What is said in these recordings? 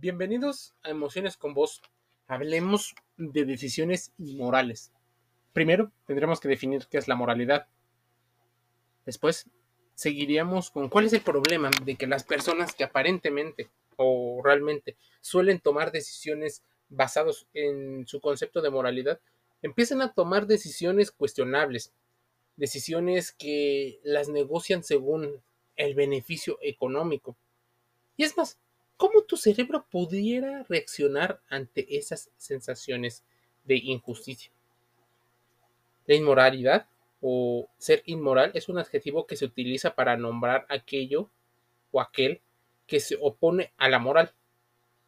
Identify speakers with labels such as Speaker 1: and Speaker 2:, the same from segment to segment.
Speaker 1: Bienvenidos a Emociones con Vos. Hablemos de decisiones inmorales. Primero, tendremos que definir qué es la moralidad. Después, seguiríamos con cuál es el problema de que las personas que aparentemente o realmente suelen tomar decisiones basadas en su concepto de moralidad, empiezan a tomar decisiones cuestionables, decisiones que las negocian según el beneficio económico. Y es más, ¿cómo tu cerebro pudiera reaccionar ante esas sensaciones de injusticia? La inmoralidad o ser inmoral es un adjetivo que se utiliza para nombrar aquello o aquel que se opone a la moral.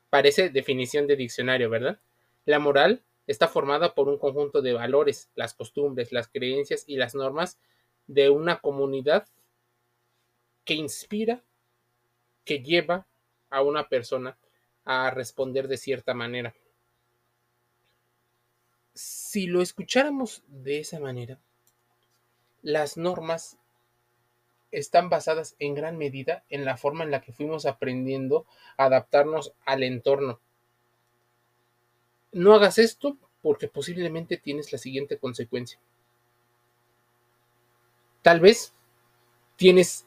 Speaker 1: Parece definición de diccionario, ¿verdad? La moral está formada por un conjunto de valores, las costumbres, las creencias y las normas de una comunidad que inspira, que lleva a una persona a responder de cierta manera. Si lo escucháramos de esa manera, las normas están basadas en gran medida en la forma en la que fuimos aprendiendo a adaptarnos al entorno. No hagas esto porque posiblemente tienes la siguiente consecuencia. Tal vez tienes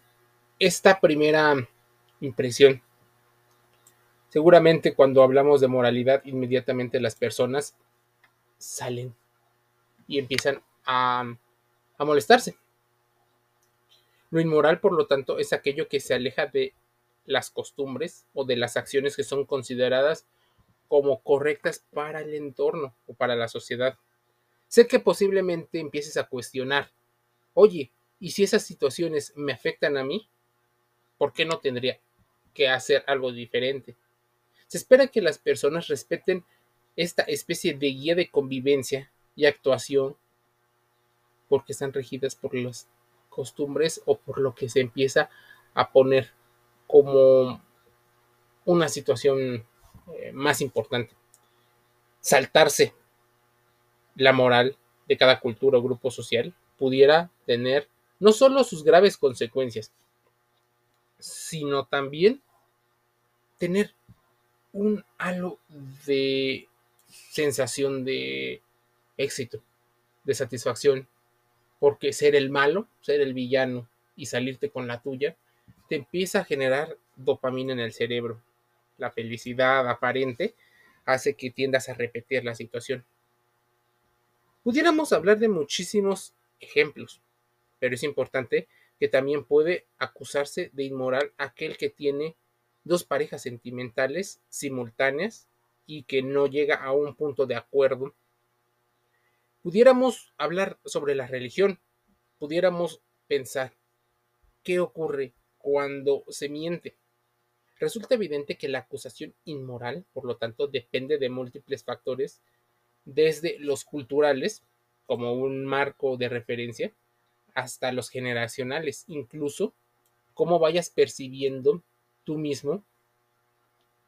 Speaker 1: esta primera impresión Seguramente cuando hablamos de moralidad, inmediatamente las personas salen y empiezan a, a molestarse. Lo inmoral, por lo tanto, es aquello que se aleja de las costumbres o de las acciones que son consideradas como correctas para el entorno o para la sociedad. Sé que posiblemente empieces a cuestionar, oye, ¿y si esas situaciones me afectan a mí? ¿Por qué no tendría que hacer algo diferente? Se espera que las personas respeten esta especie de guía de convivencia y actuación porque están regidas por las costumbres o por lo que se empieza a poner como una situación eh, más importante. Saltarse la moral de cada cultura o grupo social pudiera tener no solo sus graves consecuencias, sino también tener un halo de sensación de éxito, de satisfacción, porque ser el malo, ser el villano y salirte con la tuya, te empieza a generar dopamina en el cerebro. La felicidad aparente hace que tiendas a repetir la situación. Pudiéramos hablar de muchísimos ejemplos, pero es importante que también puede acusarse de inmoral aquel que tiene dos parejas sentimentales simultáneas y que no llega a un punto de acuerdo. Pudiéramos hablar sobre la religión, pudiéramos pensar qué ocurre cuando se miente. Resulta evidente que la acusación inmoral, por lo tanto, depende de múltiples factores, desde los culturales, como un marco de referencia, hasta los generacionales, incluso cómo vayas percibiendo tú mismo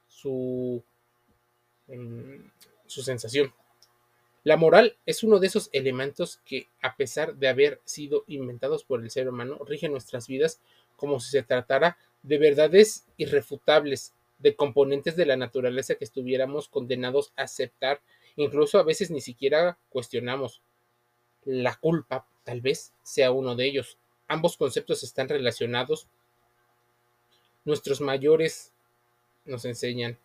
Speaker 1: su, em, su sensación. La moral es uno de esos elementos que, a pesar de haber sido inventados por el ser humano, rigen nuestras vidas como si se tratara de verdades irrefutables, de componentes de la naturaleza que estuviéramos condenados a aceptar, incluso a veces ni siquiera cuestionamos. La culpa tal vez sea uno de ellos. Ambos conceptos están relacionados Nuestros mayores nos enseñan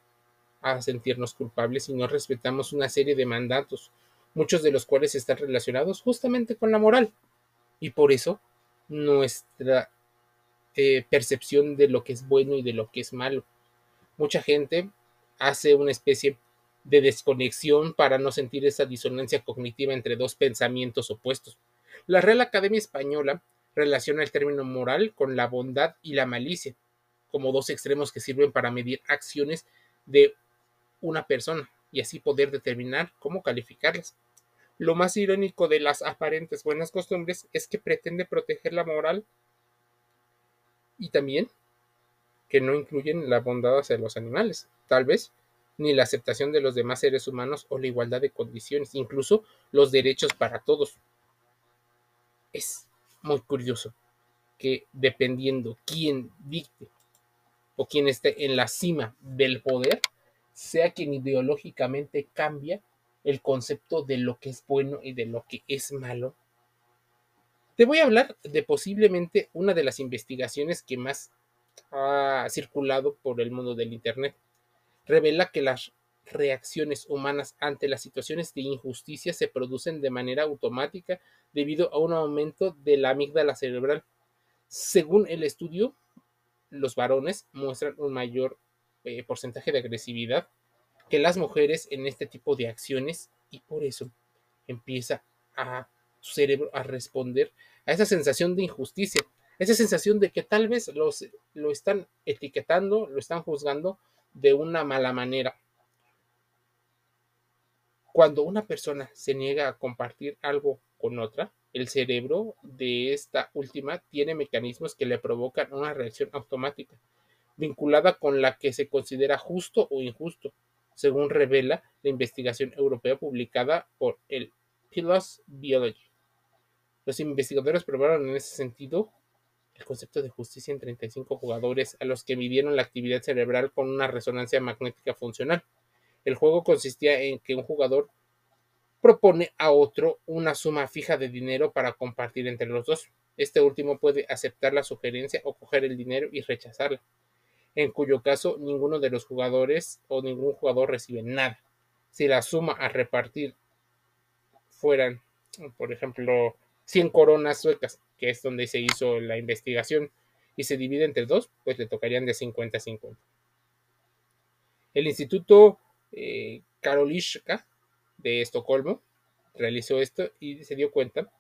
Speaker 1: a sentirnos culpables y no respetamos una serie de mandatos, muchos de los cuales están relacionados justamente con la moral. Y por eso nuestra eh, percepción de lo que es bueno y de lo que es malo. Mucha gente hace una especie de desconexión para no sentir esa disonancia cognitiva entre dos pensamientos opuestos. La Real Academia Española relaciona el término moral con la bondad y la malicia, como dos extremos que sirven para medir acciones de una persona y así poder determinar cómo calificarlas. Lo más irónico de las aparentes buenas costumbres es que pretende proteger la moral y también que no incluyen la bondad hacia los animales, tal vez ni la aceptación de los demás seres humanos o la igualdad de condiciones, incluso los derechos para todos. Es muy curioso que dependiendo quién dicte o quien esté en la cima del poder, sea quien ideológicamente cambia el concepto de lo que es bueno y de lo que es malo. Te voy a hablar de posiblemente una de las investigaciones que más ha circulado por el mundo del Internet. Revela que las reacciones humanas ante las situaciones de injusticia se producen de manera automática debido a un aumento de la amígdala cerebral. Según el estudio, los varones muestran un mayor eh, porcentaje de agresividad que las mujeres en este tipo de acciones y por eso empieza a su cerebro a responder a esa sensación de injusticia, esa sensación de que tal vez los, lo están etiquetando, lo están juzgando de una mala manera. Cuando una persona se niega a compartir algo con otra, el cerebro de esta última tiene mecanismos que le provocan una reacción automática, vinculada con la que se considera justo o injusto, según revela la investigación europea publicada por el PLOS Biology. Los investigadores probaron en ese sentido el concepto de justicia en 35 jugadores a los que midieron la actividad cerebral con una resonancia magnética funcional. El juego consistía en que un jugador propone a otro una suma fija de dinero para compartir entre los dos. Este último puede aceptar la sugerencia o coger el dinero y rechazarla, en cuyo caso ninguno de los jugadores o ningún jugador recibe nada. Si la suma a repartir fueran, por ejemplo, 100 coronas suecas, que es donde se hizo la investigación, y se divide entre dos, pues le tocarían de 50 a 50. El Instituto eh, Karolinska de Estocolmo realizó esto y se dio cuenta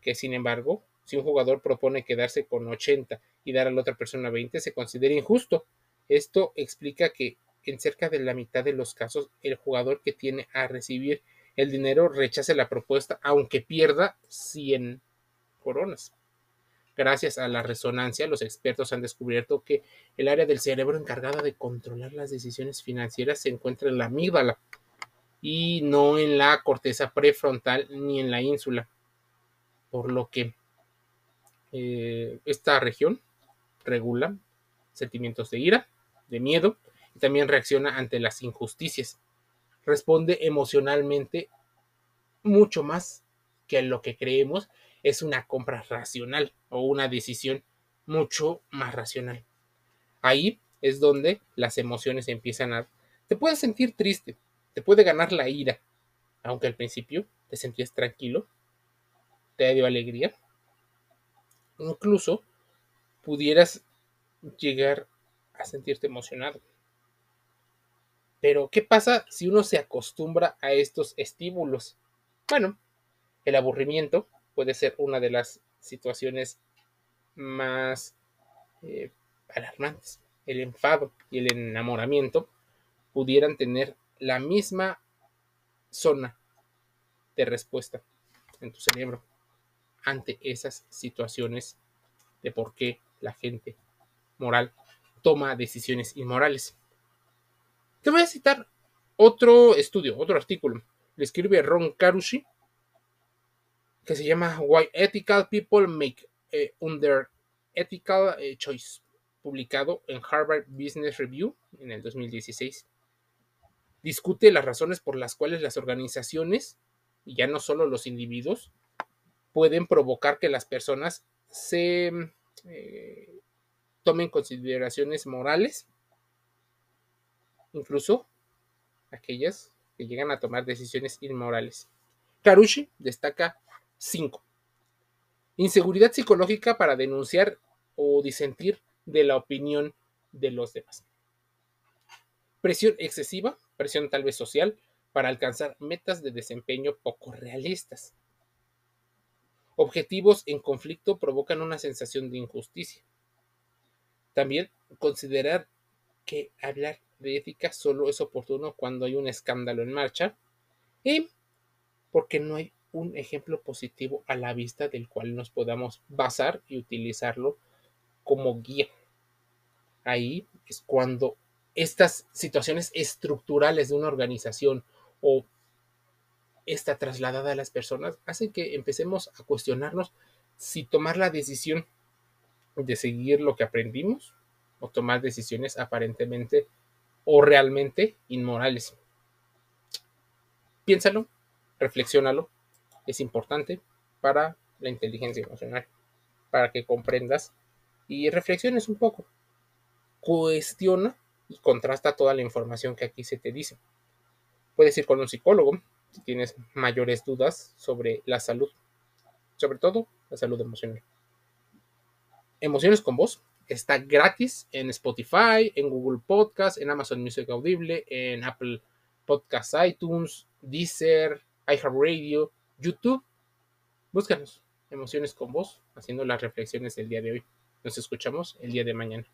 Speaker 1: que, sin embargo, si un jugador propone quedarse con 80 y dar a la otra persona 20, se considera injusto. Esto explica que en cerca de la mitad de los casos, el jugador que tiene a recibir el dinero rechace la propuesta, aunque pierda 100 coronas. Gracias a la resonancia, los expertos han descubierto que el área del cerebro encargada de controlar las decisiones financieras se encuentra en la amígdala, y no en la corteza prefrontal ni en la ínsula. Por lo que eh, esta región regula sentimientos de ira, de miedo y también reacciona ante las injusticias. Responde emocionalmente mucho más que lo que creemos es una compra racional o una decisión mucho más racional. Ahí es donde las emociones empiezan a... Te puedes sentir triste, te puede ganar la ira, aunque al principio te sentías tranquilo, te dio alegría. Incluso pudieras llegar a sentirte emocionado. Pero, ¿qué pasa si uno se acostumbra a estos estímulos? Bueno, el aburrimiento puede ser una de las situaciones más eh, alarmantes. El enfado y el enamoramiento pudieran tener la misma zona de respuesta en tu cerebro ante esas situaciones de por qué la gente moral toma decisiones inmorales. Te voy a citar otro estudio, otro artículo. Le escribe Ron Carucci, que se llama Why Ethical People Make Under Ethical eh, Choice, publicado en Harvard Business Review en el 2016 discute las razones por las cuales las organizaciones, y ya no solo los individuos, pueden provocar que las personas se eh, tomen consideraciones morales, incluso aquellas que llegan a tomar decisiones inmorales. Karushi destaca cinco. Inseguridad psicológica para denunciar o disentir de la opinión de los demás. Presión excesiva presión tal vez social, para alcanzar metas de desempeño poco realistas. Objetivos en conflicto provocan una sensación de injusticia. También considerar que hablar de ética solo es oportuno cuando hay un escándalo en marcha y porque no hay un ejemplo positivo a la vista del cual nos podamos basar y utilizarlo como guía. Ahí es cuando estas situaciones estructurales de una organización o esta trasladada a las personas hacen que empecemos a cuestionarnos si tomar la decisión de seguir lo que aprendimos o tomar decisiones aparentemente o realmente inmorales. Piénsalo, reflexiónalo, es importante para la inteligencia emocional, para que comprendas y reflexiones un poco. Cuestiona y contrasta toda la información que aquí se te dice. Puedes ir con un psicólogo si tienes mayores dudas sobre la salud, sobre todo la salud emocional. Emociones con voz está gratis en Spotify, en Google Podcast, en Amazon Music Audible, en Apple Podcasts, iTunes, Deezer, iHeartRadio, YouTube. Búscanos, Emociones con Voz, haciendo las reflexiones del día de hoy. Nos escuchamos el día de mañana.